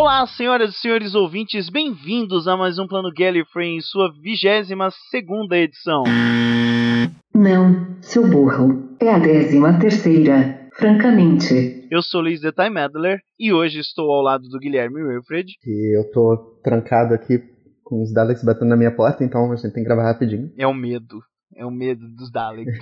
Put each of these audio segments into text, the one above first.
Olá, senhoras e senhores ouvintes, bem-vindos a mais um Plano Gallifrey em sua vigésima segunda edição. Não, seu burro. É a décima terceira. Francamente. Eu sou Luiz The Time Adler e hoje estou ao lado do Guilherme Wilfred. E eu tô trancado aqui com os Daleks batendo na minha porta, então a gente tem que gravar rapidinho. É o medo. É o medo dos Daleks.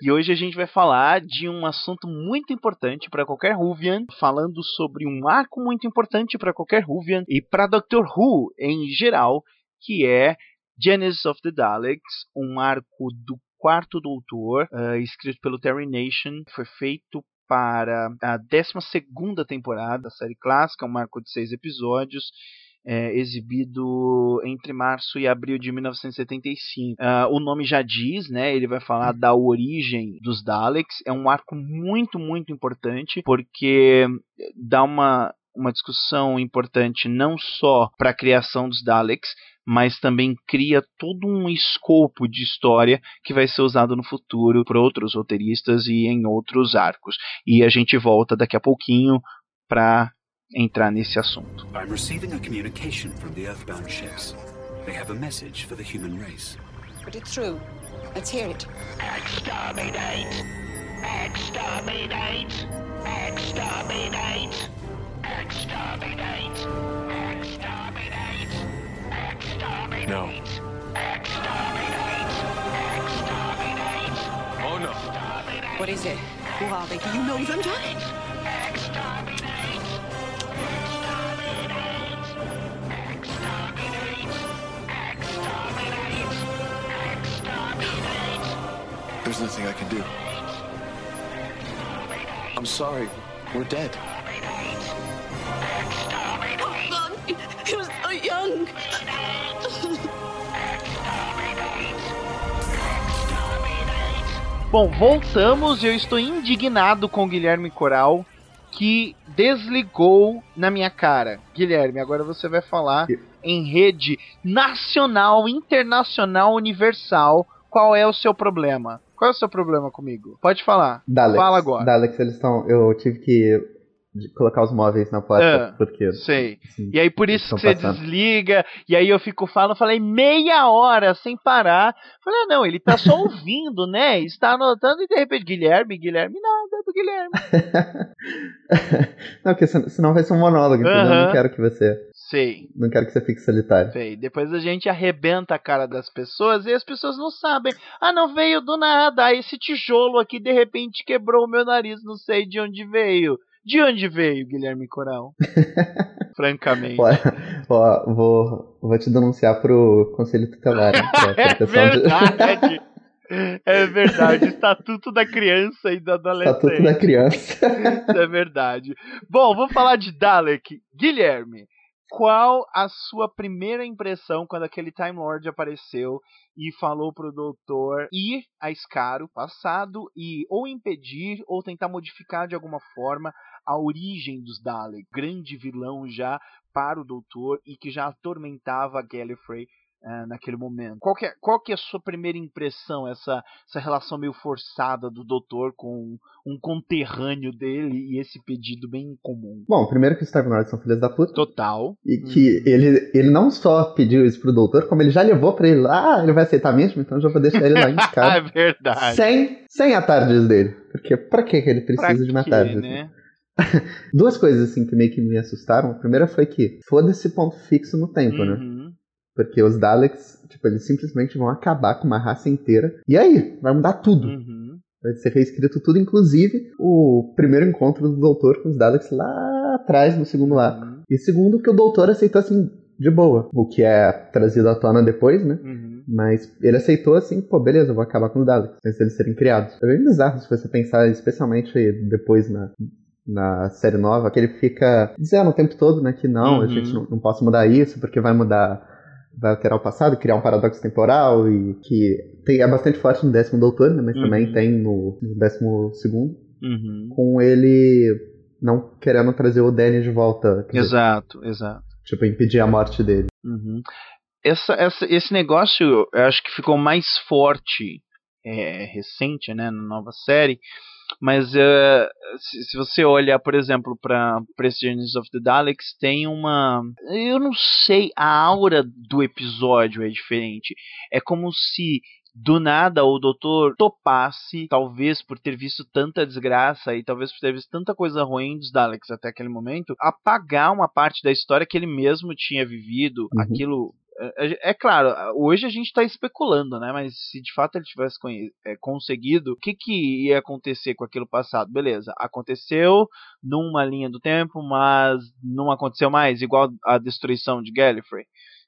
e hoje a gente vai falar de um assunto muito importante para qualquer Whovian, falando sobre um arco muito importante para qualquer Whovian e para Doctor Who em geral, que é Genesis of the Daleks, um arco do quarto doutor, uh, escrito pelo Terry Nation, foi feito para a 12 temporada da série clássica, um arco de seis episódios, é, exibido entre março e abril de 1975. Uh, o nome já diz, né? Ele vai falar da origem dos Daleks. É um arco muito, muito importante porque dá uma uma discussão importante não só para a criação dos Daleks, mas também cria todo um escopo de história que vai ser usado no futuro por outros roteiristas e em outros arcos. E a gente volta daqui a pouquinho para entrar nesse assunto. I'm receiving a communication from the Earthbound ships. They have a message for the human race. Put it through. Let's hear it. Exterminate! Exterminate! Exterminate! Exterminate! Exterminate! Exterminate! No. Exterminate! Exterminate! Oh no. What is it? Who are they? Do you know them, Jack? Nothing I can do. I'm sorry. We're dead. He was so young. Bom, voltamos e eu estou indignado com o Guilherme Coral que desligou na minha cara. Guilherme, agora você vai falar em rede nacional, internacional, universal. Qual é o seu problema? Qual é o seu problema comigo? Pode falar. Daleks, Fala agora. Daleks, eles estão. Eu tive que colocar os móveis na porta, É, porque. Sei. assim, E aí por isso que você passando. desliga, e aí eu fico falando, falei meia hora sem parar. Falei, ah, não, ele tá só ouvindo, né? Está anotando e de repente, Guilherme, Guilherme, nada do Guilherme. não, porque sen- senão vai ser um monólogo, entendeu? Eu Aham. não quero que você. Sei. Não quero que você fique solitário. Sei. Depois a gente arrebenta a cara das pessoas e as pessoas não sabem. Ah, não veio do nada. Ah, esse tijolo aqui de repente quebrou o meu nariz, não sei de onde veio. De onde veio, Guilherme Coral? Francamente. Ó, ó, vou, vou te denunciar pro Conselho Tutelar. É proteção de- verdade. É verdade. Estatuto da criança e do adolescente. Estatuto da criança. Isso é verdade. Bom, vamos falar de Dalek. Guilherme, qual a sua primeira impressão quando aquele Time Lord apareceu e falou pro doutor ir a Escaro passado e ou impedir ou tentar modificar de alguma forma a origem dos Dalek, grande vilão já para o doutor e que já atormentava Gallifrey eh, naquele momento. Qual que, é, qual que é a sua primeira impressão, essa, essa relação meio forçada do doutor com um conterrâneo dele e esse pedido bem comum? Bom, primeiro que os Lords são filhos da puta. Total. E que ele, ele não só pediu isso pro doutor, como ele já levou pra ele lá, ah, ele vai aceitar mesmo, então eu já vou deixar ele lá em Ah, é casa. verdade. sem, sem a tardes dele. Porque pra que ele precisa Pra de uma quê, tardes? né? Duas coisas assim que meio que me assustaram. A primeira foi que foda-se ponto fixo no tempo, né? Porque os Daleks, tipo, eles simplesmente vão acabar com uma raça inteira. E aí? Vai mudar tudo. Uhum. Vai ser reescrito tudo, inclusive o primeiro encontro do Doutor com os Daleks lá atrás, no segundo arco. Uhum. E segundo, que o Doutor aceitou assim, de boa. O que é trazido à tona depois, né? Uhum. Mas ele aceitou assim, pô, beleza, eu vou acabar com os Daleks, antes deles serem criados. É bem bizarro se você pensar, especialmente depois na, na série nova, que ele fica dizendo o tempo todo, né, que não, a Uhum. gente não, não posso mudar isso, porque vai mudar, vai alterar o passado, criar um paradoxo temporal, e que tem, é bastante forte no décimo doutor, né, mas Uhum. também tem no, no décimo segundo, Uhum. com ele não querendo trazer o Danny de volta, quer dizer, Exato, exato. tipo, impedir a morte dele. Uhum. Essa, essa, esse negócio, eu acho que ficou mais forte, é, recente, né, na nova série, Mas uh, se, se, você olhar, por exemplo, para Genesis of the Daleks, tem uma. Eu não sei, a aura do episódio é diferente. É como se do nada o doutor topasse, talvez por ter visto tanta desgraça e talvez por ter visto tanta coisa ruim dos Daleks até aquele momento, apagar uma parte da história que ele mesmo tinha vivido, uhum. aquilo é, é, é, claro, hoje a gente está especulando, né? Mas se de fato ele tivesse é, conseguido, o que, que ia acontecer com aquilo passado? Beleza, aconteceu numa linha do tempo, mas não aconteceu mais, igual a destruição de Gallifrey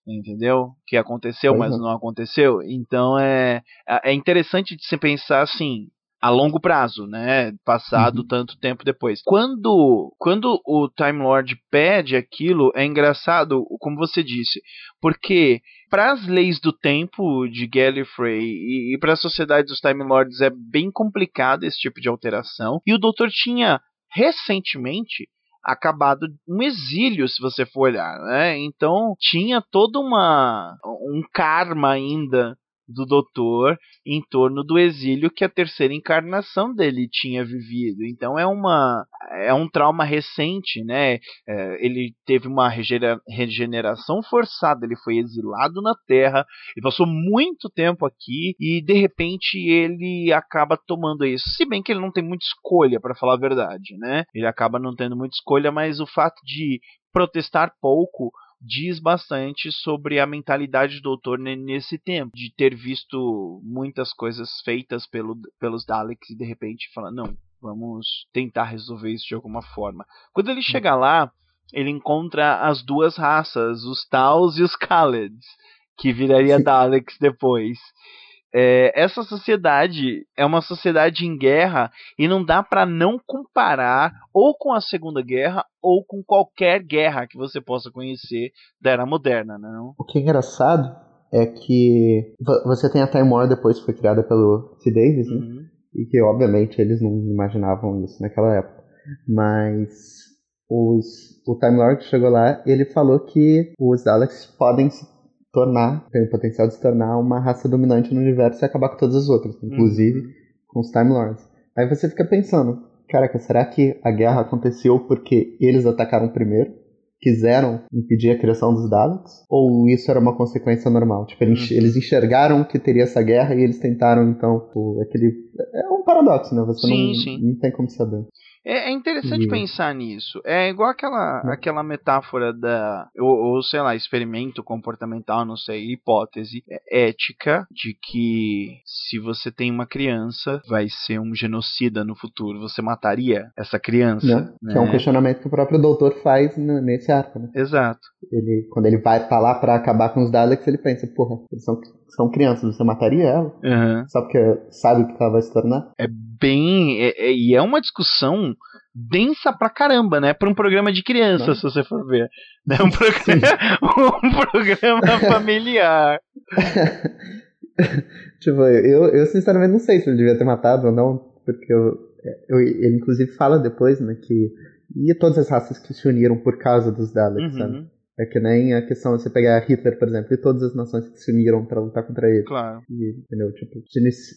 entendeu? Que aconteceu, mas não aconteceu. Então é, é interessante de se pensar assim, a longo prazo, né? Passado uhum. tanto tempo depois. Quando, quando o Time Lord pede aquilo, é engraçado, como você disse, porque para as leis do tempo de Gallifrey e, e para a sociedade dos Time Lords é bem complicado esse tipo de alteração. E o Doutor tinha recentemente acabado um exílio, se você for olhar, né? Então tinha todo uma um karma ainda do doutor em torno do exílio que a terceira encarnação dele tinha vivido. Então é uma é um trauma recente, né? É, ele teve uma regeneração forçada, ele foi exilado na Terra e passou muito tempo aqui e de repente ele acaba tomando isso. Se bem que ele não tem muita escolha, para falar a verdade, né? Ele acaba não tendo muita escolha, mas o fato de protestar pouco diz bastante sobre a mentalidade do doutor nesse tempo, de ter visto muitas coisas feitas pelo, pelos Daleks e de repente falar, não, vamos tentar resolver isso de alguma forma. Quando ele chega lá, ele encontra as duas raças, os Taus e os Khaleds, que viraria Daleks depois. É, essa sociedade é uma sociedade em guerra e não dá para não comparar ou com a Segunda Guerra ou com qualquer guerra que você possa conhecer da era moderna, né, não? O que é engraçado é que você tem a Time War depois que foi criada pelo C. Davis, né? Uhum. E que obviamente eles não imaginavam isso naquela época. Mas os, o Time Lord chegou lá e ele falou que os Daleks podem se tornar, tem o potencial de se tornar uma raça dominante no universo e acabar com todas as outras, inclusive uhum. com os Time Lords. Aí você fica pensando, caraca, será que a guerra aconteceu porque eles atacaram primeiro? Quiseram impedir a criação dos Daleks? Ou isso era uma consequência normal? Tipo, eles, uhum. eles enxergaram que teria essa guerra e eles tentaram, então, o, aquele. É um paradoxo, né? Você sim, não, sim. não tem como saber. É, é interessante pensar nisso. É igual aquela, hum. aquela metáfora da. Ou, ou, sei lá, experimento comportamental, não sei, hipótese é ética de que se você tem uma criança, vai ser um genocida no futuro. Você mataria essa criança? Né? Que é um questionamento que o próprio doutor faz nesse arco, né? Exato. Ele, quando ele vai pra lá pra acabar com os Daleks, ele pensa, porra, eles são, são crianças, você mataria ela? Uhum. Só porque sabe o que ela vai se tornar? É bem. É, é, e é uma discussão densa pra caramba, né? Pra um programa de criança, Não. se você for ver. Né? Um, programa, um programa familiar. tipo, eu, eu sinceramente não sei se ele devia ter matado ou não, porque eu, eu, ele inclusive fala depois, né, que e todas as raças que se uniram por causa dos Daleks, uhum. sabe? É que nem a questão de você pegar Hitler, por exemplo, e todas as nações que se uniram para lutar contra ele. Claro. E, entendeu? Tipo,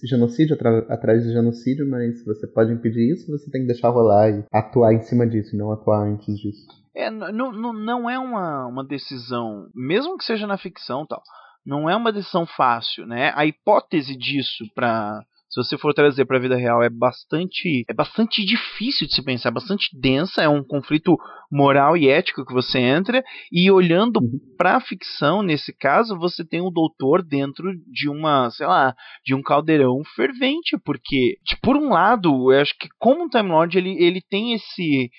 genocídio atrás de genocídio, mas você pode impedir isso, você tem que deixar rolar e atuar em cima disso, não atuar antes disso. É, não, não, não é uma, uma decisão, mesmo que seja na ficção tal, não é uma decisão fácil, né? A hipótese disso para se você for trazer para a vida real, é bastante é bastante difícil de se pensar, é bastante densa, é um conflito moral e ético que você entra e olhando uhum. para a ficção, nesse caso, você tem um doutor dentro de uma, sei lá, de um caldeirão fervente, porque de, por um lado, eu acho que como um Time Lord, ele ele tem esse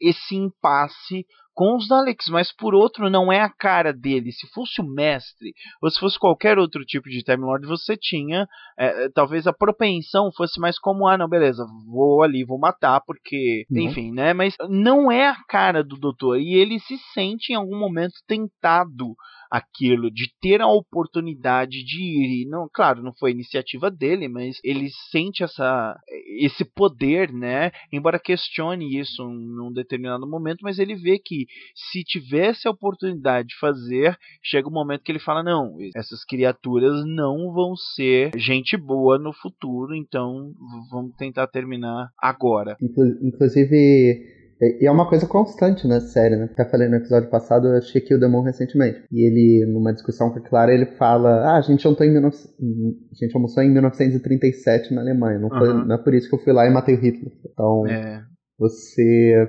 esse impasse com os Daleks, mas por outro não é a cara dele. Se fosse o mestre, ou se fosse qualquer outro tipo de Time Lord, você tinha, é, é, talvez a propensão fosse mais como, ah, não, beleza, vou ali, vou matar, porque, uhum. enfim, né? Mas não é a cara do doutor, e ele se sente em algum momento tentado aquilo, de ter a oportunidade de ir. E não, claro, não foi iniciativa dele, mas ele sente essa, esse poder, né? Embora questione isso num determinado momento, mas ele vê que que se tivesse a oportunidade de fazer, chega um momento que ele fala: não, essas criaturas não vão ser gente boa no futuro, então vamos tentar terminar agora. Inclusive e é uma coisa constante na série, né? Até falei no episódio passado, eu achei que o Demon recentemente. E ele, numa discussão com a Clara, ele fala: Ah, a gente jantou em 19... a gente almoçou em 1937 na Alemanha. Não, foi, uhum. não é por isso que eu fui lá e matei o Hitler. Então, é. você.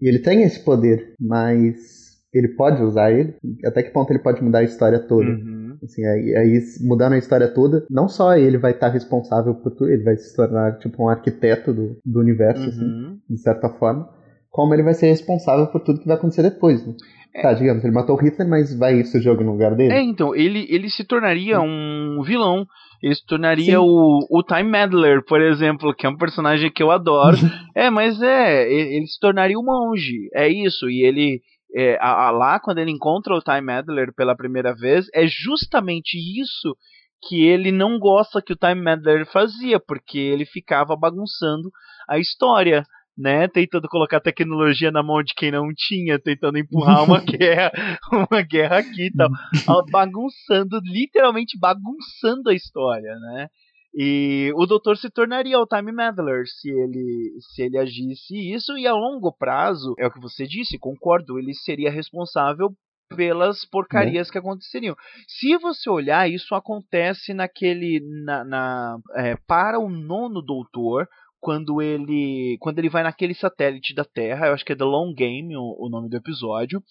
E ele tem esse poder, mas ele pode usar ele? Até que ponto ele pode mudar a história toda? Uhum. Assim, aí, aí, mudando a história toda, não só ele vai estar responsável por tudo, ele vai se tornar tipo um arquiteto do, do universo, assim, uhum. assim, de certa forma como ele vai ser responsável por tudo que vai acontecer depois, né? É. Tá, digamos, ele matou Hitler, mas vai isso jogo no lugar dele? É, então, ele, ele se tornaria um vilão. Ele se tornaria o, o Time Meddler, por exemplo, que é um personagem que eu adoro. é, mas é, ele, ele, se tornaria um monge. É isso, e ele. É, a, a, lá, quando ele encontra o Time Meddler pela primeira vez, é justamente isso que ele não gosta que o Time Meddler fazia, porque ele ficava bagunçando a história né, tentando colocar tecnologia na mão de quem não tinha, tentando empurrar uma guerra, uma guerra aqui e tal, bagunçando, literalmente bagunçando a história, né? E o doutor se tornaria o Time Meddler se ele, se ele agisse isso, e a longo prazo, é o que você disse, concordo, ele seria responsável pelas porcarias que aconteceriam. Se você olhar, isso acontece naquele. Na, na é, para o nono doutor, quando ele quando ele vai naquele satélite da Terra, eu acho que é The Long Game o, o nome do episódio,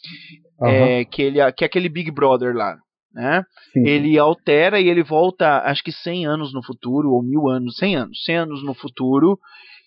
uhum. é, que ele que é aquele Big Brother lá, né? Sim. Ele altera e ele volta, acho que 100 anos no futuro ou mil anos, 100 anos, 100 anos no futuro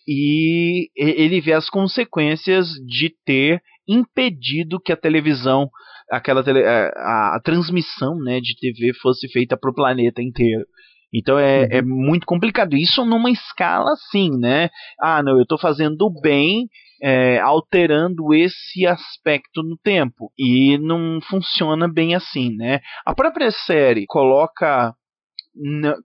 e ele vê as consequências de ter impedido que a televisão, aquela tele, a, a, a transmissão, né, de TV fosse feita para o planeta inteiro. Então é, uhum. é muito complicado. Isso numa escala assim, né? Ah, não, eu estou fazendo bem é, alterando esse aspecto no tempo. E não funciona bem assim, né? A própria série coloca.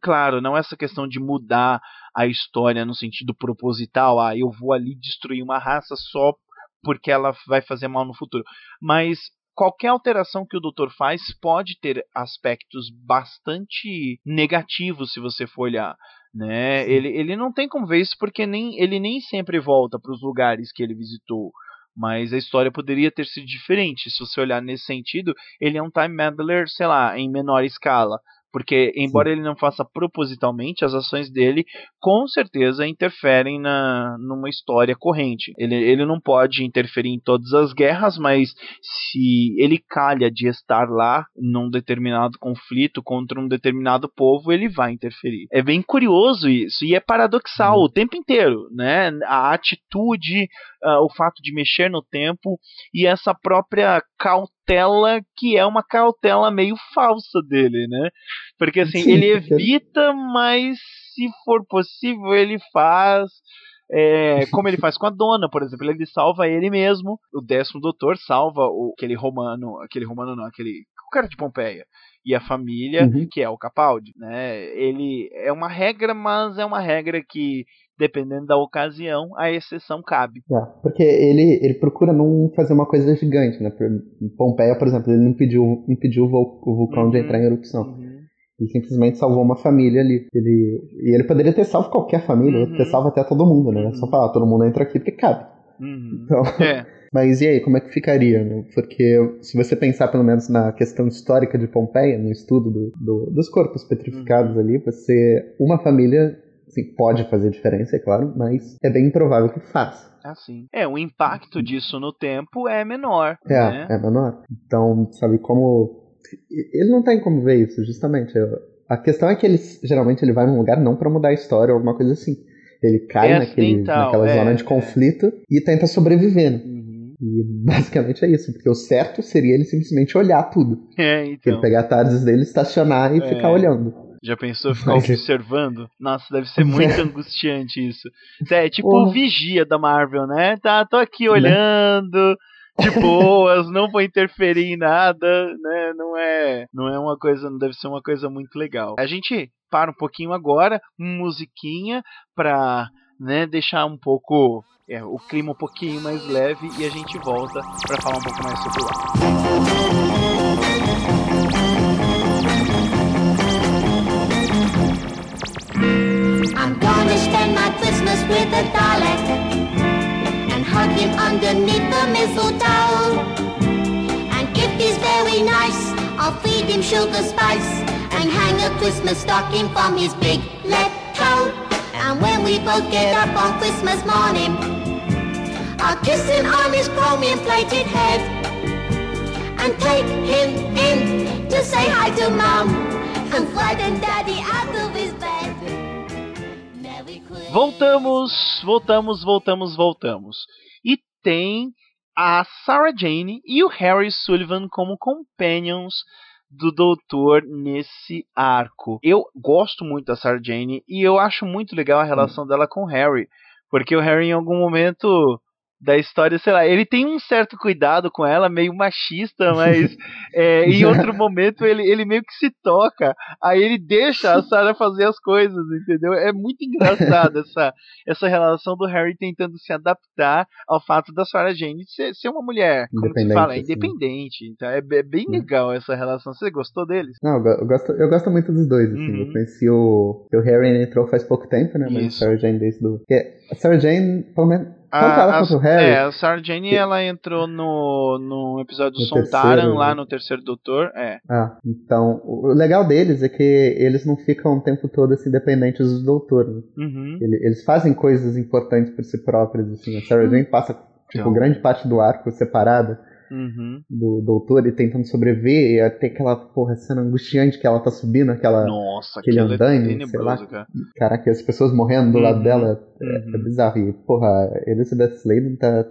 Claro, não essa questão de mudar a história no sentido proposital, ah, eu vou ali destruir uma raça só porque ela vai fazer mal no futuro. Mas qualquer alteração que o doutor faz pode ter aspectos bastante negativos se você for olhar. Né? Ele, ele não tem como ver isso porque nem, ele nem sempre volta para os lugares que ele visitou. Mas a história poderia ter sido diferente. Se você olhar nesse sentido, ele é um time meddler, sei lá, em menor escala. Porque, embora Sim. ele não faça propositalmente, as ações dele com certeza interferem na, numa história corrente. Ele, ele não pode interferir em todas as guerras, mas se ele calha de estar lá num determinado conflito contra um determinado povo, ele vai interferir. É bem curioso isso, e é paradoxal uhum. o tempo inteiro, né? A atitude, uh, o fato de mexer no tempo e essa própria cautela que é uma cautela meio falsa dele, né? Porque assim, Sim, ele evita, mas se for possível, ele faz. É, como ele faz com a dona, por exemplo, ele salva ele mesmo. O décimo doutor salva o, aquele romano, aquele romano não, aquele o cara de Pompeia e a família, uhum. que é o Capaldi, né? Ele é uma regra, mas é uma regra que dependendo da ocasião, a exceção cabe. É, porque ele, ele procura não fazer uma coisa gigante, né? Pompeia, por exemplo, ele não impediu, impediu o vulcão uhum, de entrar em erupção. Uhum. Ele simplesmente salvou uma família ali. Ele, e ele poderia ter salvo qualquer família, uhum. ter salvo até todo mundo, né? É só falar, todo mundo entra aqui porque cabe. Uhum. Então, é. Mas e aí, como é que ficaria? Né? Porque se você pensar pelo menos na questão histórica de Pompeia, no estudo do, do, dos corpos petrificados uhum. ali, você. Uma família Assim, pode fazer diferença, é claro, mas é bem improvável que faça. Assim. É, o impacto disso no tempo é menor. É, né? é menor. Então, sabe como. Ele não tem como ver isso, justamente. A questão é que ele geralmente ele vai num lugar não para mudar a história ou alguma coisa assim. Ele cai é assim, naquele, então, naquela é, zona de é. conflito é. e tenta sobreviver. Né? Uhum. E basicamente é isso, porque o certo seria ele simplesmente olhar tudo. É, então. Ele pegar a tardes dele, estacionar e é. ficar olhando. Já pensou ficar observando? Nossa, deve ser muito angustiante isso. É tipo o vigia da Marvel, né? Tá, tô aqui né? olhando, de boas, não vou interferir em nada, né? Não é, não é uma coisa, não deve ser uma coisa muito legal. A gente para um pouquinho agora, musiquinha pra né, deixar um pouco é, o clima um pouquinho mais leve e a gente volta para falar um pouco mais sobre o I'm gonna spend my Christmas with hug him underneath the mistletoe. And if he's very nice, I'll feed him sugar spice and hang a Christmas stocking from his big left toe. And when we both get up on Christmas morning, I'll kiss him on his chromium plated head and take him in to say hi to mom and frighten daddy out of his bed. Voltamos, voltamos, voltamos, voltamos. E tem a Sarah Jane e o Harry Sullivan como companions do doutor nesse arco. Eu gosto muito da Sarah Jane e eu acho muito legal a relação dela com o Harry, porque o Harry em algum momento da história, sei lá, ele tem um certo cuidado com ela, meio machista, mas é, em outro momento ele, ele meio que se toca, aí ele deixa a Sarah fazer as coisas, entendeu? É muito engraçado essa, essa relação do Harry tentando se adaptar ao fato da Sarah Jane ser, ser uma mulher, como se fala, independente. Então é, é bem legal essa relação. Você gostou deles? Não, eu gosto, eu gosto muito dos dois, assim. Uhum. Eu conheci o, o Harry entrou faz pouco tempo, né? Mas Isso. a Sarah Jane desde do. Porque a Sarah Jane, pelo menos tanto ela quanto o Harry. É, a Sarah Jane, ela entrou no, no episódio do Sontaran, lá no Terceiro Doutor, é. Ah, então, o legal deles é que eles não ficam o tempo todo assim, dependentes dos doutores. Uhum. Eles fazem coisas importantes por si próprios, assim. A Sarah Jane passa, tipo, então. grande parte do arco separada uhum. do doutor e tentando sobreviver, e até aquela porra cena angustiante que ela tá subindo, aquela, Nossa, aquele é andaime, é sei lá. Cara. Caraca, as pessoas morrendo do uhum. lado dela é, é uhum. é, bizarro. E, porra, Elizabeth Sladen tá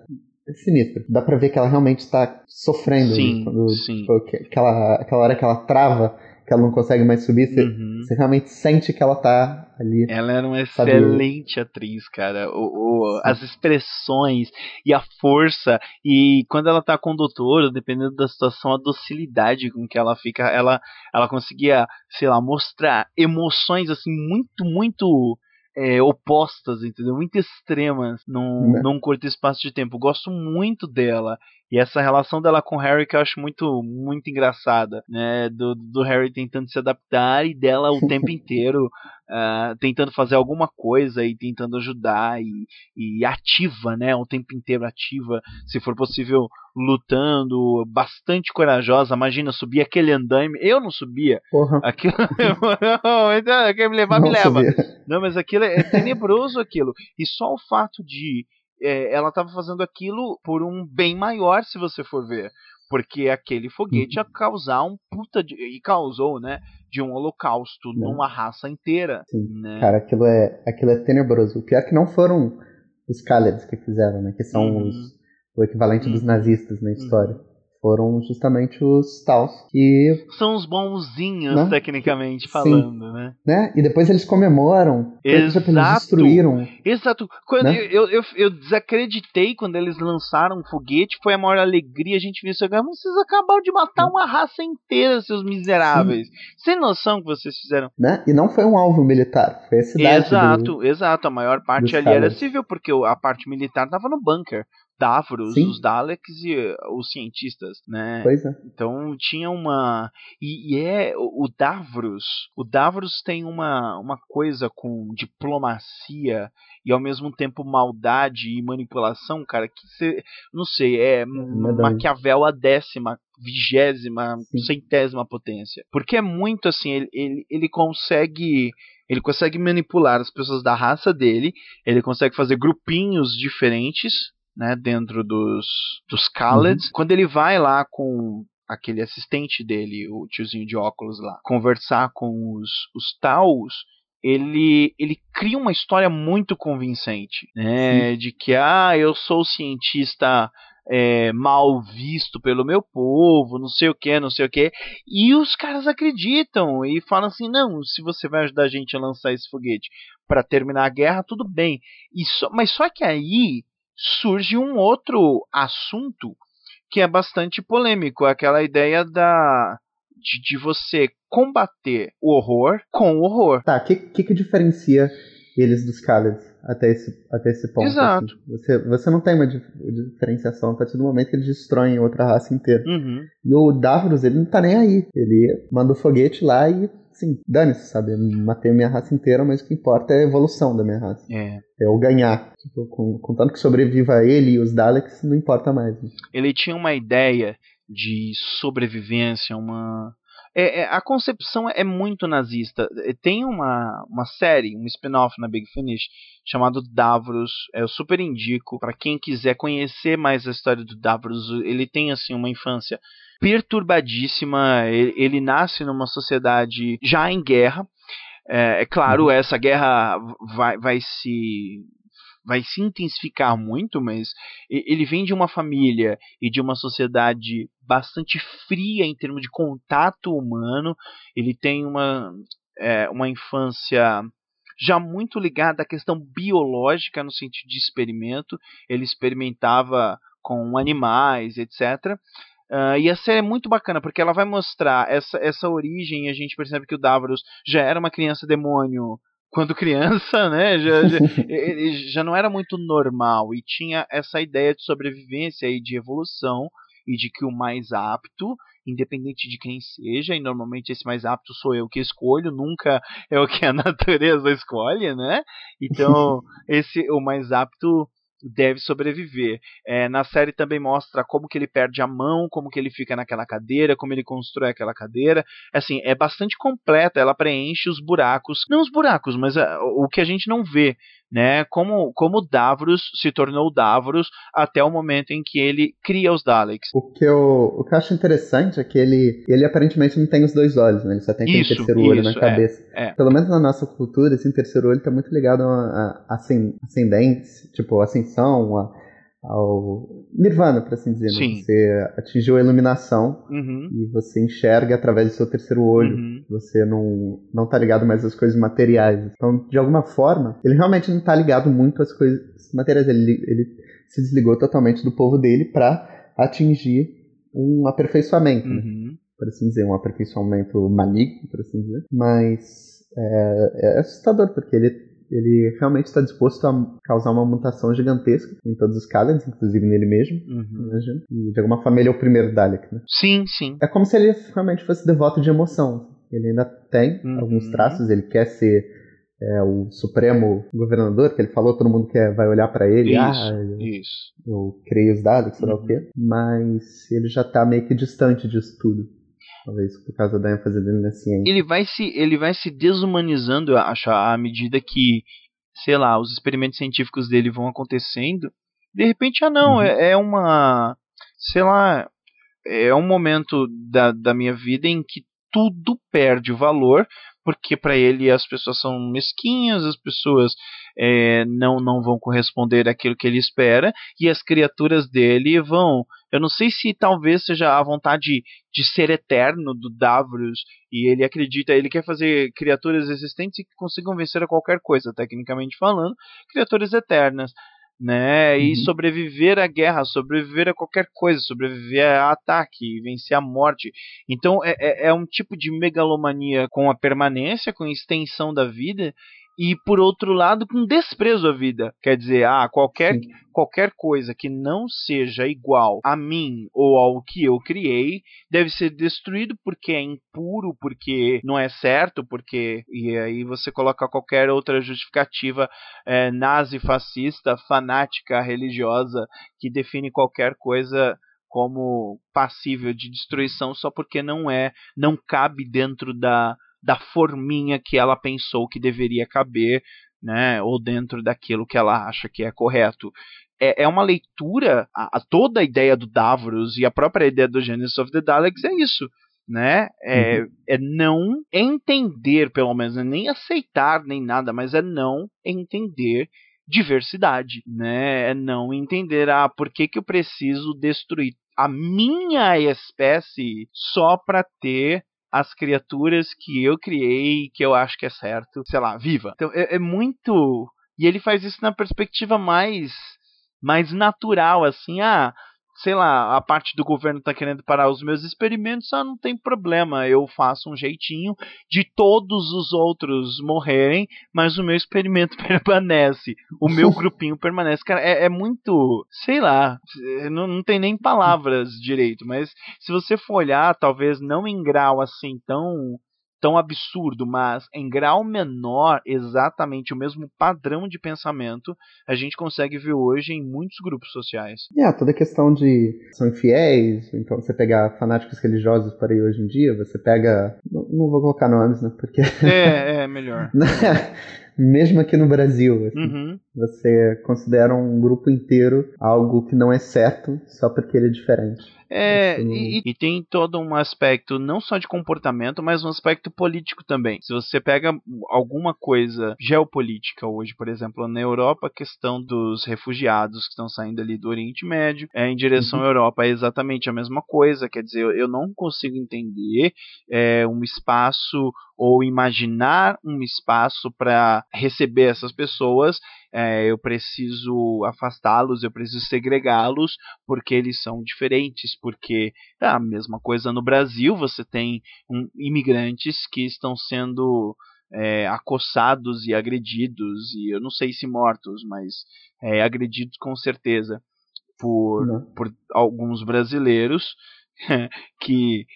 é sinistro. Dá pra ver que ela realmente está sofrendo. Sim, quando, sim. Tipo, aquela, aquela hora que ela trava que ela não consegue mais subir, você, uhum. você realmente sente que ela tá ali. Ela era uma excelente sabe? atriz, cara. O, o, as expressões e a força. E quando ela tá com o doutor, dependendo da situação, a docilidade com que ela fica, ela, ela conseguia, sei lá, mostrar emoções assim muito, muito. É, opostas, entendeu? Muito extremas num, né? num curto espaço de tempo. Gosto muito dela. E essa relação dela com o Harry que eu acho muito, muito engraçada, né? Do, do Harry tentando se adaptar e dela o tempo inteiro uh, tentando fazer alguma coisa e tentando ajudar e, e ativa, né? O tempo inteiro ativa, se for possível, lutando, bastante corajosa. Imagina, subir aquele andaime. Eu não subia. Porra. Aquilo. quer me levar, não me leva. Subia. Não, mas aquilo é tenebroso aquilo. E só o fato de é, ela estava fazendo aquilo por um bem maior, se você for ver. Porque aquele foguete ia uhum. causar um puta de, e causou, né, de um holocausto não. numa raça inteira. Né? Cara, aquilo é, aquilo é tenebroso. O pior é que não foram os Khaleds que fizeram, né, que são uhum. os, o equivalente uhum. dos nazistas na história. Uhum foram justamente os Taus que são os bonzinhos né? tecnicamente falando, Sim. né? né? E depois eles comemoram, Exato. eles destruíram. Exato. Quando né? eu, eu, eu, desacreditei quando eles lançaram o foguete, foi a maior alegria a gente viu isso. Vocês acabaram de matar uma raça inteira, seus miseráveis. Sim. Sem noção que vocês fizeram. Né? E não foi um alvo militar, foi a cidade. Exato, do, exato. A maior parte ali era civil, porque a parte militar tava no bunker. Davros, Sim. os Daleks e eh, os cientistas, né? Pois é. Então tinha uma e, e, é o Davros, o Davros tem uma, uma coisa com diplomacia e ao mesmo tempo maldade e manipulação, cara, que você, não sei, é Maquiavel a décima, vigésima, Sim. centésima potência. Porque é muito assim, ele, ele, ele consegue ele consegue manipular as pessoas da raça dele, ele consegue fazer grupinhos diferentes né, dentro dos, dos Khaleds. Uhum. Quando ele vai lá com aquele assistente dele, o tiozinho de óculos lá, conversar com os, os Taus, ele, ele cria uma história muito convincente, né? Sim. De que, ah, eu sou cientista é, mal visto pelo meu povo, não sei o que, não sei o que. E os caras acreditam e falam assim: não, se você vai ajudar a gente a lançar esse foguete para terminar a guerra, tudo bem. E só, mas só que aí surge um outro assunto que é bastante polêmico, aquela ideia da de, de você combater o horror com o horror. Tá, o que, que, que diferencia eles dos Kallers até esse, até esse ponto. Exato. Assim. Você, você não tem uma dif- diferenciação a partir do momento que eles destroem outra raça inteira. Uhum. E o Davros, ele não tá nem aí. Ele manda o foguete lá e, assim, dane-se, sabe? Eu matei a minha raça inteira, mas o que importa é a evolução da minha raça. É. É eu ganhar. Tipo, contanto que sobreviva ele e os Daleks, não importa mais. né? Ele tinha uma ideia de sobrevivência, uma. É, é, a concepção é muito nazista. É, Tem uma, uma série, um spin-off na Big Finish chamado Davros. Eu super indico para quem quiser conhecer mais a história do Davros. Ele tem assim uma infância perturbadíssima. Ele, ele nasce numa sociedade já em guerra. É, é claro, essa guerra vai, vai se vai se intensificar muito, mas ele vem de uma família e de uma sociedade bastante fria em termos de contato humano. Ele tem uma, é, uma infância já muito ligada à questão biológica no sentido de experimento. Ele experimentava com animais, etc. Ah, e a série é muito bacana porque ela vai mostrar essa, essa origem. E a gente percebe que o Davros já era uma criança demônio quando criança, né? Já, já, já não era muito normal e tinha essa ideia de sobrevivência e de evolução e de que o mais apto, independente de quem seja, e normalmente esse mais apto sou eu que escolho, nunca é o que a natureza escolhe, né? Então, esse o mais apto deve sobreviver. É, na série também mostra como que ele perde a mão, como que ele fica naquela cadeira, como ele constrói aquela cadeira. Assim, é bastante completa, ela preenche os buracos, não os buracos, mas ah, o que a gente não vê, né? Como como Davros se tornou Davros até o momento em que ele cria os Daleks. O que, eu, o que eu acho interessante é que ele, ele aparentemente não tem os dois olhos, né? Ele só tem aquele Isso, terceiro olho na isso, é, cabeça. é. Pelo menos na nossa cultura, esse terceiro olho tá muito ligado a, a, a tipo, ascensão, a, ao nirvana, por assim dizer. né? Sim. Você atingiu a iluminação Uhum, e você enxerga através do seu terceiro olho. uhum. Você não, não tá ligado mais às coisas materiais. Então, de alguma forma, ele realmente não tá ligado muito às coisas materiais. Ele, ele se desligou totalmente do povo dele para atingir um aperfeiçoamento, né? Uhum. por assim dizer, um aperfeiçoamento maligno, por assim dizer. Mas é, é assustador, porque ele, ele realmente está disposto a causar uma mutação gigantesca em todos os Kallens, inclusive nele mesmo. Uhum. imagina. E de alguma forma ele é o primeiro Dalek, né? Sim, sim. É como se ele realmente fosse devoto de emoção. Ele ainda tem Uhum. alguns traços, ele quer ser é, o supremo governador, que ele falou, todo mundo quer, vai olhar pra ele, Isso, ah, eu, isso. eu criei os dados, sei lá Uhum. o quê. Mas ele já tá meio que distante disso tudo. Talvez por causa da ênfase dele na ciência. ele vai se ele vai se desumanizando, eu acho, à medida que, sei lá, os experimentos científicos dele vão acontecendo. De repente, ah não, Uhum. é, é uma, sei lá, é um momento da, da minha vida em que tudo perde valor, porque para ele as pessoas são mesquinhas, as pessoas é, não não vão corresponder àquilo que ele espera e as criaturas dele vão. Eu não sei se talvez seja a vontade de ser eterno do Davros e ele acredita, ele quer fazer criaturas existentes que consigam vencer a qualquer coisa, tecnicamente falando, criaturas eternas, né? E Uhum. sobreviver à guerra, sobreviver a qualquer coisa, sobreviver a ataque, vencer a morte. Então é, é, é um tipo de megalomania com a permanência, com a extensão da vida. E por outro lado, com desprezo à vida. Quer dizer, ah, qualquer Sim. qualquer coisa que não seja igual a mim ou ao que eu criei deve ser destruído porque é impuro, porque não é certo, porque e aí você coloca qualquer outra justificativa é, nazi, fascista, fanática, religiosa que define qualquer coisa como passível de destruição só porque não é, não cabe dentro da da forminha que ela pensou que deveria caber, né, ou dentro daquilo que ela acha que é correto é, é uma leitura, a, a toda a ideia do Davros e a própria ideia do Genesis of the Daleks é isso, né? É, é não entender, pelo menos, não é nem aceitar nem nada, mas é não entender diversidade, né? É não entender ah, por que, que eu preciso destruir a minha espécie só para ter as criaturas que eu criei, que eu acho que é certo, sei lá, viva. Então é, é muito. E ele faz isso na perspectiva mais mais natural, assim, ah, sei lá, a parte do governo tá querendo parar os meus experimentos, ah, não tem problema, eu faço um jeitinho de todos os outros morrerem, mas o meu experimento permanece, o meu grupinho permanece. Cara, é, é muito, sei lá, não, não tem nem palavras direito, mas se você for olhar, talvez não em grau assim tão tão absurdo, mas em grau menor, exatamente o mesmo padrão de pensamento, a gente consegue ver hoje em muitos grupos sociais. É, toda a questão de são infiéis, então você pegar fanáticos religiosos para aí hoje em dia, você pega. Não, não vou colocar nomes, né? Porque. É, é melhor. Mesmo aqui no Brasil, assim, uhum. Você considera um grupo inteiro algo que não é certo só porque ele é diferente. É, e, e, tem todo um aspecto não só de comportamento, mas um aspecto político também. Se você pega alguma coisa geopolítica hoje, por exemplo, na Europa, a questão dos refugiados que estão saindo ali do Oriente Médio é, em direção uhum. à Europa é exatamente a mesma coisa. Quer dizer, eu não consigo entender é, um espaço ou imaginar um espaço para receber essas pessoas, é, eu preciso afastá-los, eu preciso segregá-los, porque eles são diferentes, porque é a mesma coisa no Brasil, você tem um, imigrantes que estão sendo é, acossados e agredidos, e eu não sei se mortos, mas é, agredidos com certeza por, por alguns brasileiros que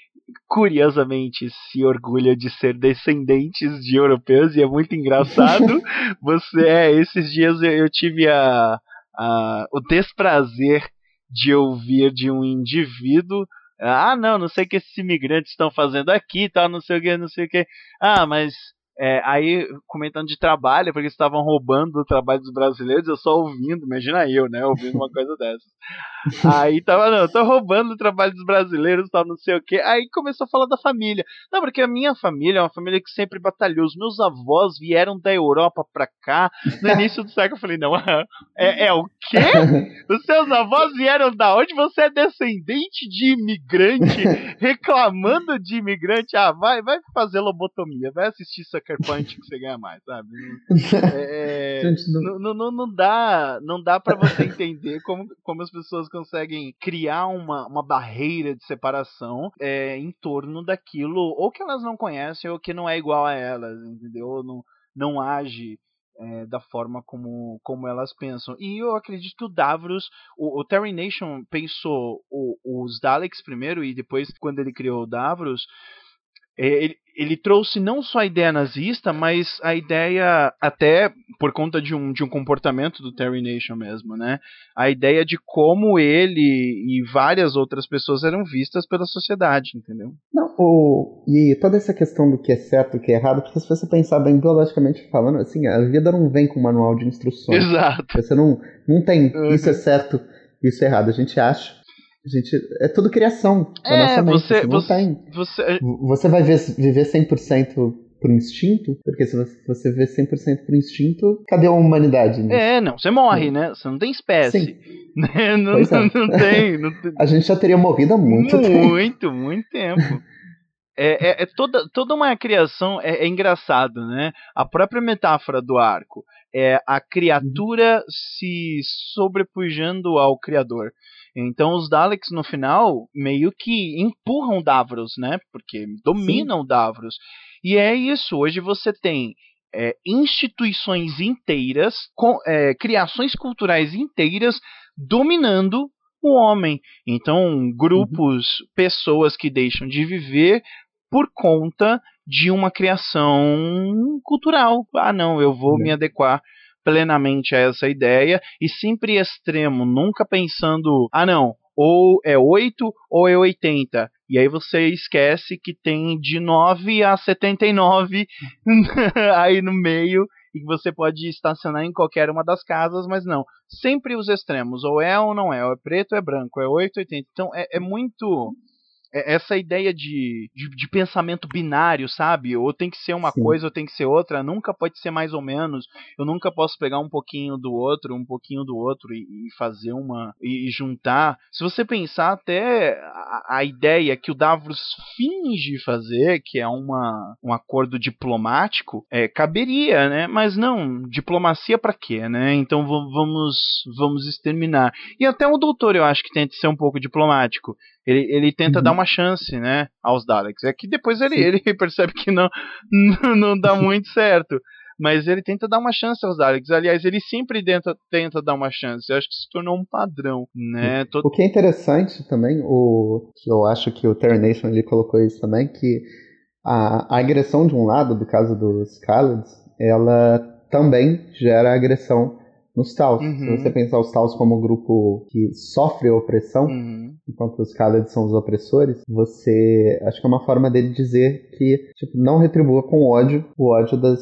curiosamente se orgulha de ser descendentes de europeus e é muito engraçado. Você é, esses dias eu, eu tive a, a, o desprazer de ouvir de um indivíduo ah, não, não sei o que esses imigrantes estão fazendo aqui, tal, não sei o que, não sei o que. Ah, mas é, aí, comentando de trabalho, porque estavam roubando o trabalho dos brasileiros, eu só ouvindo, imagina eu, né, ouvindo uma coisa dessas. Aí tava, não, tô roubando o trabalho dos brasileiros, tal, não sei o que. Aí começou a falar da família. Não, porque a minha família é uma família que sempre batalhou. Os meus avós vieram da Europa pra cá. No início do século eu falei, não, é, é o quê? Os seus avós vieram da onde? Você é descendente de imigrante, reclamando de imigrante. Ah, vai, vai fazer lobotomia, vai assistir Sucker Punch que você ganha mais, sabe? É, é não... Não, não, dá, não dá pra você entender como, como as pessoas conseguem criar uma, uma barreira de separação é, em torno daquilo, ou que elas não conhecem, ou que não é igual a elas, entendeu? Ou não, não age é, da forma como, como elas pensam. E eu acredito que o Davros, o, o Terry Nation pensou o, os Daleks primeiro e depois, quando ele criou o Davros, é, ele, ele trouxe não só a ideia nazista, mas a ideia, até por conta de um, de um comportamento do Terry Nation mesmo, né? A ideia de como ele e várias outras pessoas eram vistas pela sociedade, entendeu? Não, o, e toda essa questão do que é certo e o que é errado, porque se você pensar bem biologicamente falando, assim, a vida não vem com um manual de instruções. Exato. Você não, não tem isso é certo, isso é errado. A gente acha gente, é tudo criação da é, nossa mente. Você, você, tem. Você... você vai ver, viver 100% por instinto? Porque se você vê 100% por instinto, cadê a humanidade? Nisso? É, não, você morre, né? Você não tem espécie. Sim. Né? não, é. não, tem, não tem. A gente já teria morrido há muito, muito tempo. Muito, muito tempo. É, é, é, toda, toda uma criação, é, é, engraçado, né? A própria metáfora do arco é a criatura uhum. se sobrepujando ao criador. Então os Daleks no final meio que empurram Davros, né? Porque dominam Sim. Davros. E é isso. Hoje você tem é, instituições inteiras, com, é, criações culturais inteiras dominando o homem. Então grupos, uhum. pessoas que deixam de viver por conta de uma criação cultural. Ah, não, eu vou uhum. me adequar plenamente a essa ideia e sempre extremo, nunca pensando, ah não, ou é 8 ou é 80. E aí você esquece que tem de 9 a 79 aí no meio e que você pode estacionar em qualquer uma das casas, mas não. Sempre os extremos, ou é ou não é, ou é preto ou é branco, é 8 ou 80. Então é, é muito essa ideia de, de, de, pensamento binário, sabe? Ou tem que ser uma Sim. coisa ou tem que ser outra, nunca pode ser mais ou menos. Eu nunca posso pegar um pouquinho do outro, um pouquinho do outro e, e fazer uma. E, e, juntar. Se você pensar até a, a, ideia que o Davros finge fazer, que é uma, um acordo diplomático, é, caberia, né? Mas não, diplomacia para quê, né? Então vamos, vamos exterminar. E até o doutor eu acho que tenta ser um pouco diplomático. Ele, ele tenta Uhum. dar uma chance, né, aos Daleks. É que depois ele, ele percebe que não, não, não dá muito certo. Mas ele tenta dar uma chance aos Daleks. Aliás, ele sempre tenta, tenta dar uma chance. Eu acho que se tornou um padrão, né? Todo... O que é interessante também, o que eu acho que o Terry Nation ele colocou isso também, que a, a agressão de um lado, do caso dos Khaleds, ela também gera agressão nos Taus. Uhum. Se você pensar os Taus como um grupo que sofre opressão, Uhum. enquanto os Khaleds são os opressores, você. Acho que é uma forma dele dizer que tipo, não retribua com ódio o ódio das,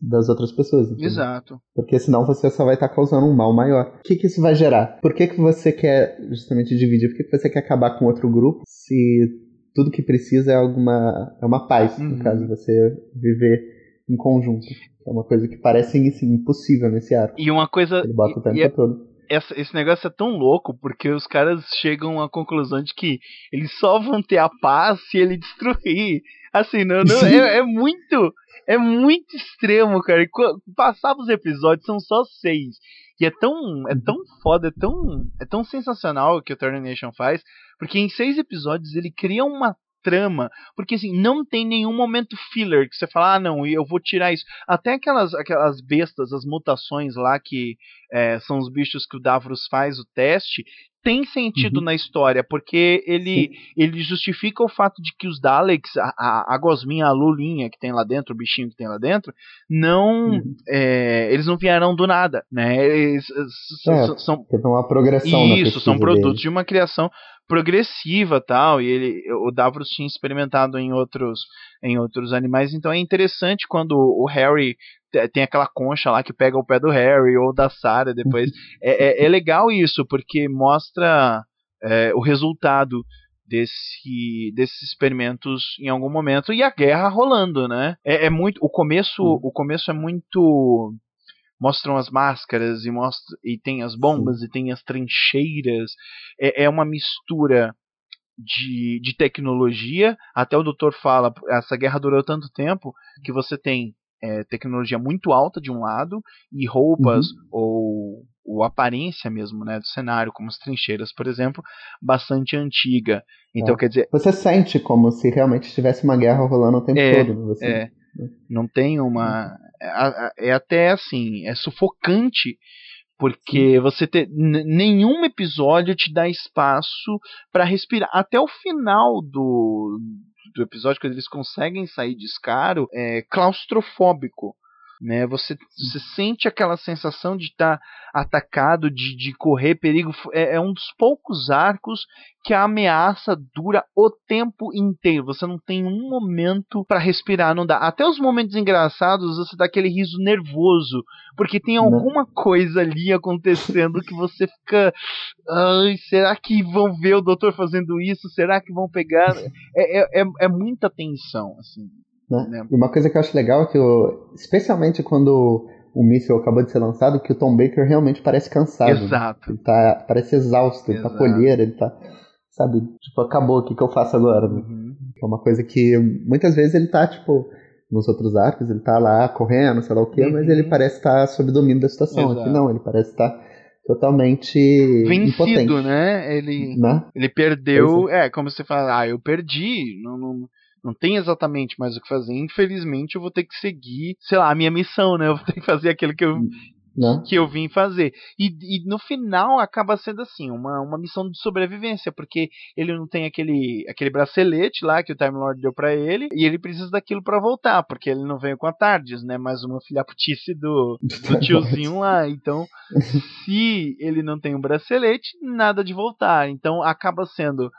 das outras pessoas. entendeu? Exato. Porque senão você só vai estar causando um mal maior. O que, que isso vai gerar? Por que, que você quer justamente dividir? Por que, que você quer acabar com outro grupo se tudo que precisa é alguma. é uma paz, Uhum. no caso, você viver em conjunto. É uma coisa que parece assim, impossível nesse arco. E uma coisa. Ele bota o tempo é- todo. essa- esse negócio é tão louco porque os caras chegam à conclusão de que eles só vão ter a paz se ele destruir. Assim, não, não- é, é muito. É muito extremo, cara. E Passava os episódios, são só seis. E é tão, é tão foda, é tão, é tão sensacional o que o Turner Nation faz, porque em seis episódios ele cria uma trama, porque assim, não tem nenhum momento filler que você fala, ah não, eu vou tirar isso. Até aquelas, aquelas bestas, as mutações lá que é, são os bichos que o Davros faz o teste, tem sentido Uhum. na história, porque ele, ele justifica o fato de que os Daleks, a, a, a gosminha, a lulinha que tem lá dentro, o bichinho que tem lá dentro, não. Uhum. é, eles não vieram do nada, né? Eles, É, são, Teve uma progressão isso, são produtos dele. de uma criação progressiva tal e ele o Davros tinha experimentado em outros em outros animais então é interessante quando o Harry tem aquela concha lá que pega o pé do Harry ou da Sarah depois. É, é, é legal isso porque mostra é, o resultado desse desses experimentos em algum momento e a guerra rolando né? É, é muito o começo o começo é muito mostram as máscaras e mostra e tem as bombas e tem as trincheiras. É, é uma mistura de, de tecnologia. Até o doutor fala essa guerra durou tanto tempo que você tem é, tecnologia muito alta de um lado e roupas ou, ou aparência mesmo né do cenário como as trincheiras por exemplo bastante antiga então É. quer dizer Você sente como se realmente tivesse uma guerra rolando o tempo É, todo. né? Você, é. Não tem uma. É, a- é até assim, é sufocante. Porque você ter. Nenhum episódio te dá espaço para respirar. Até o final do, do episódio, quando eles conseguem sair de escaro, é claustrofóbico. Né? Você, você sente aquela sensação de estar atacado, de, de correr perigo. É, é um dos poucos arcos que a ameaça dura o tempo inteiro. Você não tem um momento para respirar, não dá. Até os momentos engraçados, você dá aquele riso nervoso, porque tem alguma coisa ali acontecendo que você fica, ai, será que vão ver o doutor fazendo isso? Será que vão pegar? É, é, é, é muita tensão, assim. Né? E uma coisa que eu acho legal é que, o- especialmente quando o míssil acabou de ser lançado, que o Tom Baker realmente parece cansado. né? Exato. Ele tá, parece exausto, ele tá Exato. colheira, ele tá. Sabe, tipo, acabou, o que, que eu faço agora? né? Uhum. É uma coisa que muitas vezes ele tá, tipo, nos outros arcos, ele tá lá correndo, sei lá o quê, mas Uhum. ele parece estar sob domínio da situação. Exato. Aqui não, ele parece estar totalmente Vencido, impotente. né? Ele, Né? ele perdeu. É, como você fala, ah, eu perdi. Não, não, não tem exatamente mais o que fazer. Infelizmente, eu vou ter que seguir, sei lá, a minha missão, né? Eu vou ter que fazer aquilo que eu, Né? que eu vim fazer. E, e no final acaba sendo assim, uma, uma missão de sobrevivência, porque ele não tem aquele, aquele bracelete lá que o Time Lord deu pra ele, e ele precisa daquilo pra voltar, porque ele não veio com a Tardes, né? Mais uma filhaputice do, do tiozinho lá. Então, se ele não tem um bracelete, nada de voltar. Então acaba sendo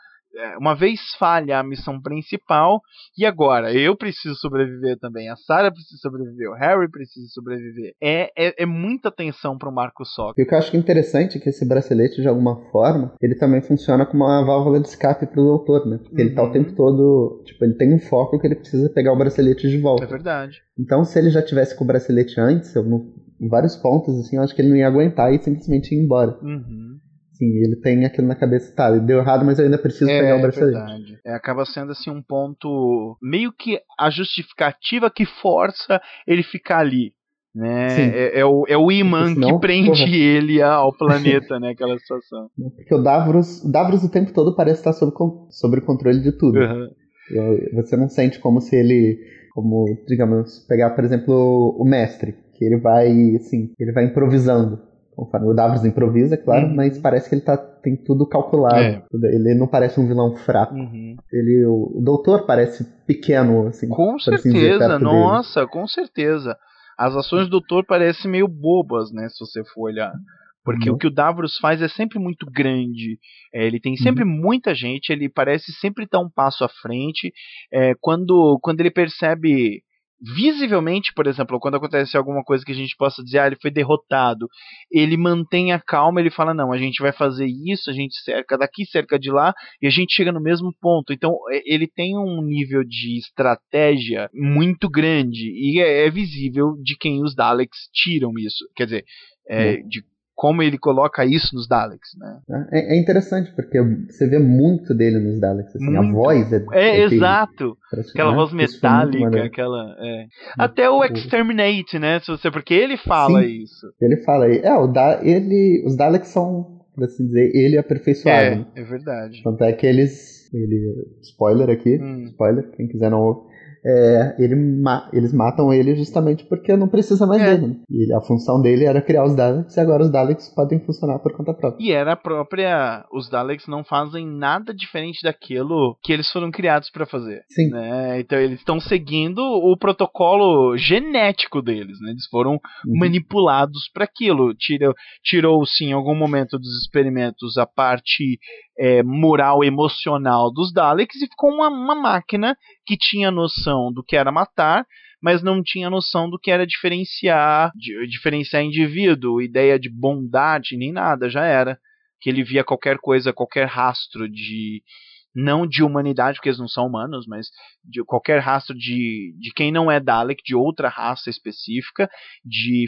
uma vez falha a missão principal, e agora? Eu preciso sobreviver também, a Sarah precisa sobreviver, o Harry precisa sobreviver. É, é, é muita tensão para o Marco Sock. E o que eu acho que é interessante é que esse bracelete, de alguma forma, ele também funciona como uma válvula de escape pro doutor, né? Porque uhum. ele tá o tempo uhum. todo. Tipo, ele tem um foco que ele precisa pegar o bracelete de volta. É verdade. Então, se ele já tivesse com o bracelete antes, eu não, em vários pontos, assim, eu acho que ele não ia aguentar e simplesmente ir embora. Uhum. Sim, ele tem aquilo na cabeça, tá, deu errado, mas eu ainda preciso é, pegar o bracelete. É verdade. É, acaba sendo assim um ponto meio que a justificativa que força ele ficar ali. Né? É, é, o, é o imã senão, que prende porra. ele ao planeta, né? Aquela situação. Porque o Davros, o Davros o tempo todo parece estar sob, sob o controle de tudo. Uhum. Você não sente como se ele, como, digamos, pegar, por exemplo, o mestre, que ele vai, assim, ele vai improvisando. Conforme o Davros improvisa, é claro, uhum. mas parece que ele tá, tem tudo calculado. É. Ele não parece um vilão fraco. Uhum. Ele, o, o, doutor parece pequeno, assim. Com assim certeza, dizer, nossa, dele. com certeza. As ações do doutor parecem meio bobas, né, se você for olhar. Porque uhum. o que o Davros faz é sempre muito grande. É, ele tem sempre uhum. muita gente, ele parece sempre estar um passo à frente. É, quando, quando ele percebe visivelmente, por exemplo, quando acontece alguma coisa que a gente possa dizer, ah, ele foi derrotado, ele mantém a calma, ele fala, não, a gente vai fazer isso, a gente cerca daqui, cerca de lá, e a gente chega no mesmo ponto. Então, é, ele tem um nível de estratégia muito grande, e é, é visível de quem os Daleks tiram isso. Quer dizer, é, de como ele coloca isso nos Daleks, né? É, é interessante porque você vê muito dele nos Daleks, assim, a voz é, é, é exato, aquela voz metálica, aquela, é. até o Exterminate, né? Se você porque ele fala Sim, isso. Ele fala, é o da, ele, os Daleks são, por assim dizer, ele é aperfeiçoado. É, né? é verdade. Tanto é que eles, ele, spoiler aqui, hum. spoiler, quem quiser não é, ele ma eles matam ele justamente porque não precisa mais é. dele. Né? E a função dele era criar os Daleks e agora os Daleks podem funcionar por conta própria. E era a própria. Os Daleks não fazem nada diferente daquilo que eles foram criados para fazer. Sim. Né? Então eles estão seguindo o protocolo genético deles. Né? Eles foram uhum. manipulados para aquilo. Tirou, tirou sim em algum momento dos experimentos a parte é, moral emocional dos Daleks e ficou uma, uma máquina que tinha noção do que era matar, mas não tinha noção do que era diferenciar, diferenciar indivíduo, ideia de bondade nem nada, já era. Que ele via qualquer coisa, qualquer rastro de não de humanidade, porque eles não são humanos, mas de qualquer rastro de, de quem não é Dalek, de outra raça específica, de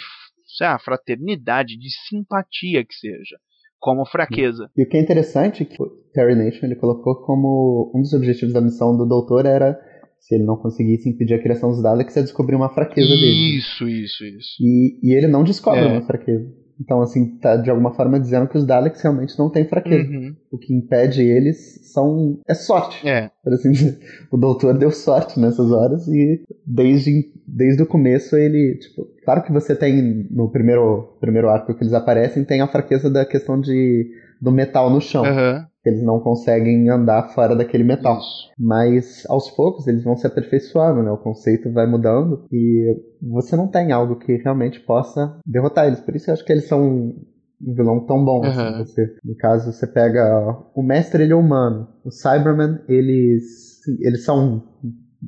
lá, fraternidade, de simpatia que seja como fraqueza. E o que é interessante é que o Terry Nation ele colocou como um dos objetivos da missão do doutor era se ele não conseguisse impedir a criação dos Daleks, é descobrir uma fraqueza isso, dele. Isso, isso, isso. E, e ele não descobre é. uma fraqueza. Então, assim, tá de alguma forma dizendo que os Daleks realmente não têm fraqueza. Uhum. O que impede eles são é sorte. É. Por assim dizer. O doutor deu sorte nessas horas e desde, desde o começo ele, tipo, claro que você tem no primeiro, primeiro arco que eles aparecem, tem a fraqueza da questão de do metal no chão. Uhum. Eles não conseguem andar fora daquele metal. Isso. Mas aos poucos eles vão se aperfeiçoando, né? O conceito vai mudando e você não tem algo que realmente possa derrotar eles. Por isso eu acho que eles são um vilão tão bom. Uhum. Assim, você, no caso, você pega o mestre, ele é humano. O Cyberman, eles, eles são,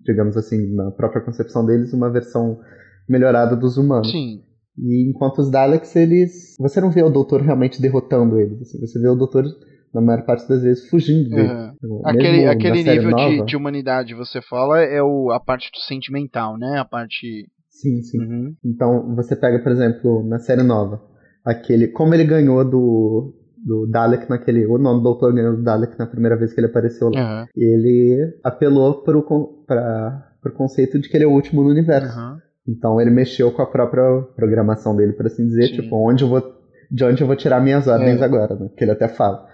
digamos assim, na própria concepção deles, uma versão melhorada dos humanos. Sim. E enquanto os Daleks, eles. Você não vê o doutor realmente derrotando eles. Assim, você vê o doutor, na maior parte das vezes, fugindo dele. Uhum. Aquele, aquele nível nova, de, de, humanidade, você fala, é o, a parte do sentimental, né? A parte. Sim, sim. Uhum. Então, você pega, por exemplo, na série nova, aquele. Como ele ganhou do, do Dalek naquele. O nome do doutor ganhou do Dalek na primeira vez que ele apareceu lá. Uhum. Ele apelou pro, pra, pro conceito de que ele é o último no universo. Uhum. Então ele mexeu com a própria programação dele, por assim dizer, Sim. tipo, onde eu vou, de onde eu vou tirar minhas ordens é. agora, né? Que ele até fala.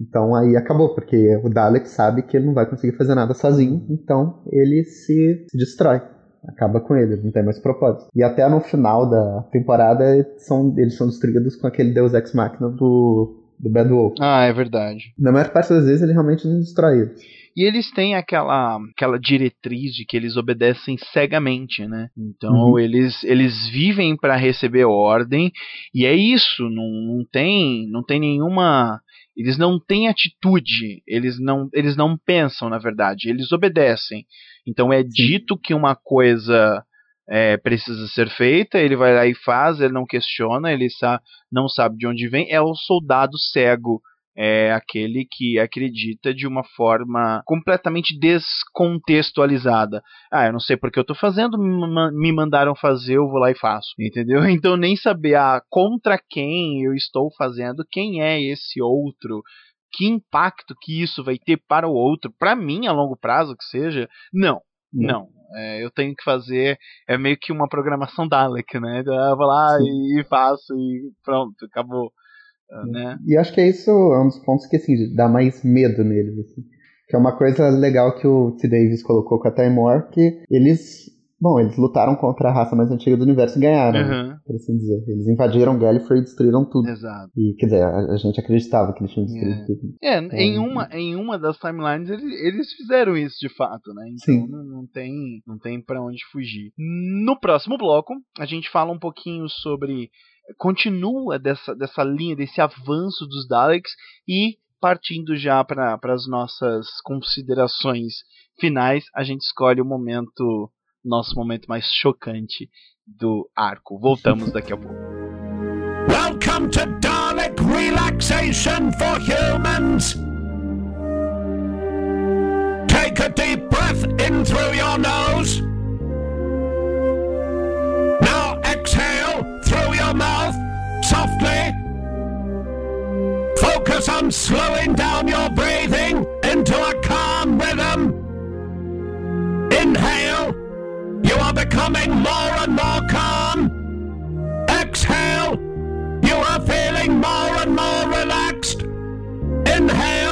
Então aí acabou, porque o Dalek sabe que ele não vai conseguir fazer nada sozinho, então ele se, se destrói. Acaba com ele, não tem mais propósito. E até no final da temporada são, eles são destruídos com aquele Deus Ex Machina do, do Bad Wolf. Ah, é verdade. Na maior parte das vezes ele realmente não destrói eles. E eles têm aquela, aquela diretriz de que eles obedecem cegamente, né? Então uhum. eles, eles vivem para receber ordem e é isso, não, não tem não tem nenhuma Eles não têm atitude, eles não, eles não pensam, na verdade, eles obedecem. Então é Sim. dito que uma coisa é, precisa ser feita, ele vai lá e faz, ele não questiona, ele sa não sabe de onde vem, é o soldado cego é aquele que acredita de uma forma completamente descontextualizada. Ah, eu não sei porque eu estou fazendo, me mandaram fazer, eu vou lá e faço. Entendeu? Então nem saber ah, contra quem eu estou fazendo, quem é esse outro, que impacto que isso vai ter para o outro, para mim a longo prazo que seja, não. Não, é, eu tenho que fazer, é meio que uma programação Dalek, né? Eu vou lá Sim. e faço e pronto, acabou. Né? E acho que é isso é um dos pontos que assim, dá mais medo neles. Assim. Que é uma coisa legal que o T. Davis colocou com a Time War, que eles. Bom, eles lutaram contra a raça mais antiga do universo e ganharam, uhum. por assim dizer. Eles invadiram Gallifrey e destruíram tudo. Exato. E, quer dizer, a, gente acreditava que eles tinham destruído é. tudo. É, então, em, uma, em uma das timelines eles, eles fizeram isso de fato, né? Então Sim. Não, não tem, não tem pra onde fugir. No próximo bloco, a gente fala um pouquinho sobre continua dessa, dessa linha, desse avanço dos Daleks e partindo já para as nossas considerações finais, a gente escolhe o momento, nosso momento mais chocante do arco. Voltamos daqui a pouco. Welcome to Dalek Relaxation for Humans. Take a deep breath in through your nose. Softly. Focus on slowing down your breathing into a calm rhythm. Inhale. You are becoming more and more calm. Exhale. You are feeling more and more relaxed. Inhale.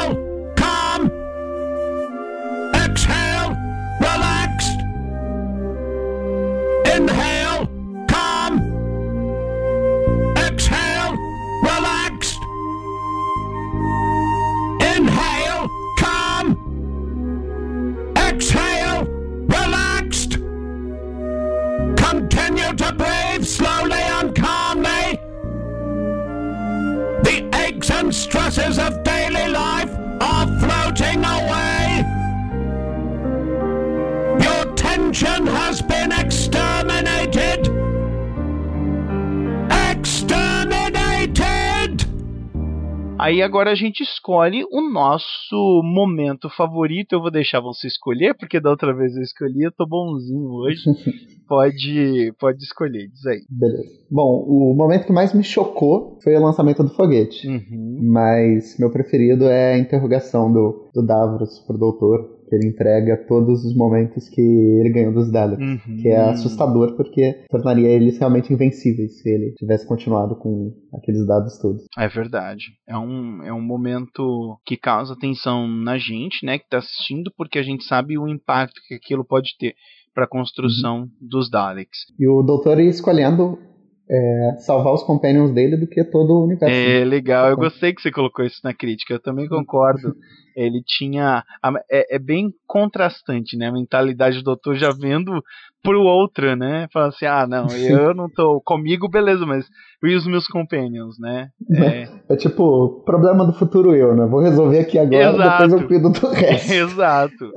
Aí agora a gente escolhe o nosso momento favorito. Eu vou deixar você escolher, porque da outra vez eu escolhi, eu tô bonzinho hoje. pode, pode escolher, diz aí. Beleza. Bom, o momento que mais me chocou foi o lançamento do foguete. Uhum. Mas meu preferido é a interrogação do, do Davros pro doutor. Ele entrega todos os momentos que ele ganhou dos Daleks. Uhum. Que é assustador, porque tornaria eles realmente invencíveis se ele tivesse continuado com aqueles dados todos. É verdade. É um, é um momento que causa tensão na gente, né, que tá assistindo, porque a gente sabe o impacto que aquilo pode ter para a construção uhum. dos Daleks. E o doutor escolhendo é, salvar os companions dele do que todo o universo. É legal, eu gostei que você colocou isso na crítica, eu também concordo. Ele tinha. É, é, bem contrastante, né? A mentalidade do doutor já vendo pro outro, né? Fala assim: ah, não, eu não tô comigo, beleza, mas e os meus companions, né? É, é tipo, problema do futuro eu, né? Vou resolver aqui agora, Exato. depois eu cuido do resto. Exato.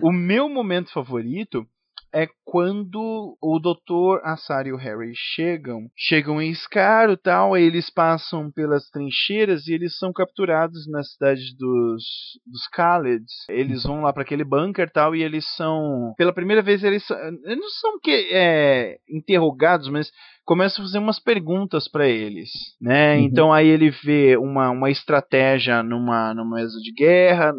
o meu momento favorito é quando o Dr. Assar e o Harry chegam, chegam em Scar e tal, eles passam pelas trincheiras e eles são capturados na cidade dos, dos Khaleds. Eles vão lá para aquele bunker tal e eles são, pela primeira vez eles, eles não são que é, interrogados, mas começa a fazer umas perguntas para eles, né? Uhum. Então aí ele vê uma, uma estratégia numa, numa mesa de guerra,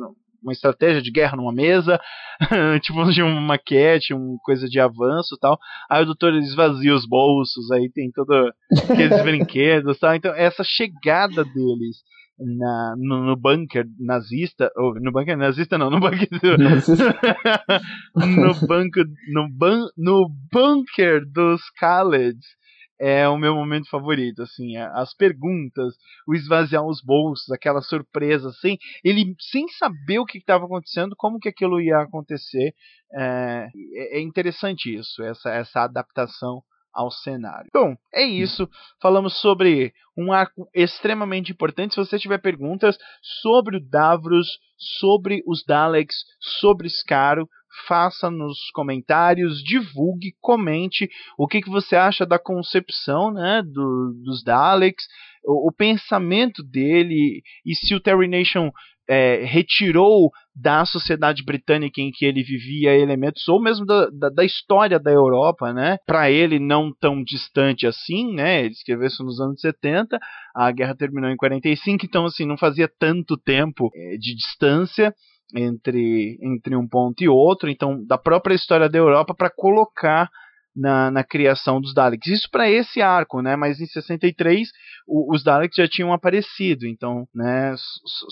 uma estratégia de guerra numa mesa, tipo de uma maquete, uma coisa de avanço e tal. Aí o doutor esvazia os bolsos, aí tem todo aqueles brinquedos tal. Então essa chegada deles na, no, no, bunker nazista, ou no bunker nazista não, no bunker no bunker no, bun, no bunker dos Khaleds é o meu momento favorito, assim, as perguntas, o esvaziar os bolsos, aquela surpresa, assim, ele sem saber o que estava acontecendo, como que aquilo ia acontecer, é, é, é interessante isso, essa, essa adaptação ao cenário. Bom, é isso. Falamos sobre um arco extremamente importante. Se você tiver perguntas sobre o Davros, sobre os Daleks, sobre Scaro, faça nos comentários, divulgue, comente o que, que você acha da concepção né, do, dos Daleks, o, o, pensamento dele e se o Terry Nation é, retirou da sociedade britânica em que ele vivia elementos, ou mesmo da, da, da história da Europa, né? Para ele não tão distante assim, né? Ele escreveu isso nos anos 70, a guerra terminou em 45, então assim, não fazia tanto tempo é, de distância entre, entre um ponto e outro, então da própria história da Europa para colocar na, na, criação dos Daleks. Isso para esse arco, né? Mas em 63 o, os Daleks já tinham aparecido, então, né?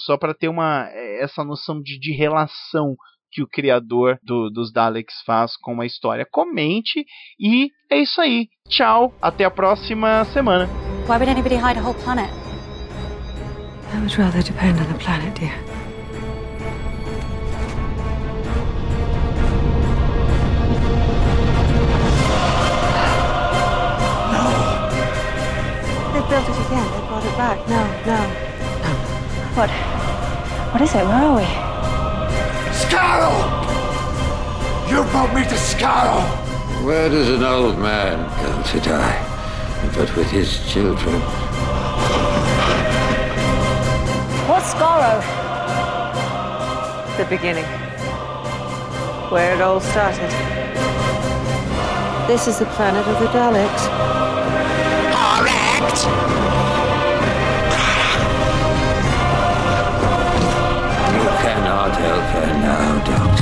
Só para ter uma essa noção de, de relação que o criador do, dos Daleks faz com a história. Comente e é isso aí. Tchau, até a próxima semana. Why would anybody hide a whole planet? I would rather depend on the planet, dear. Built it again. They brought it back. No, no. No. What? What is it? Where are we? Scarrow! You brought me to Scarrow! Where does an old man go to die? But with his children. What's Scarrow? The beginning. Where it all started. This is the planet of the Daleks. You cannot help her now, Doctor.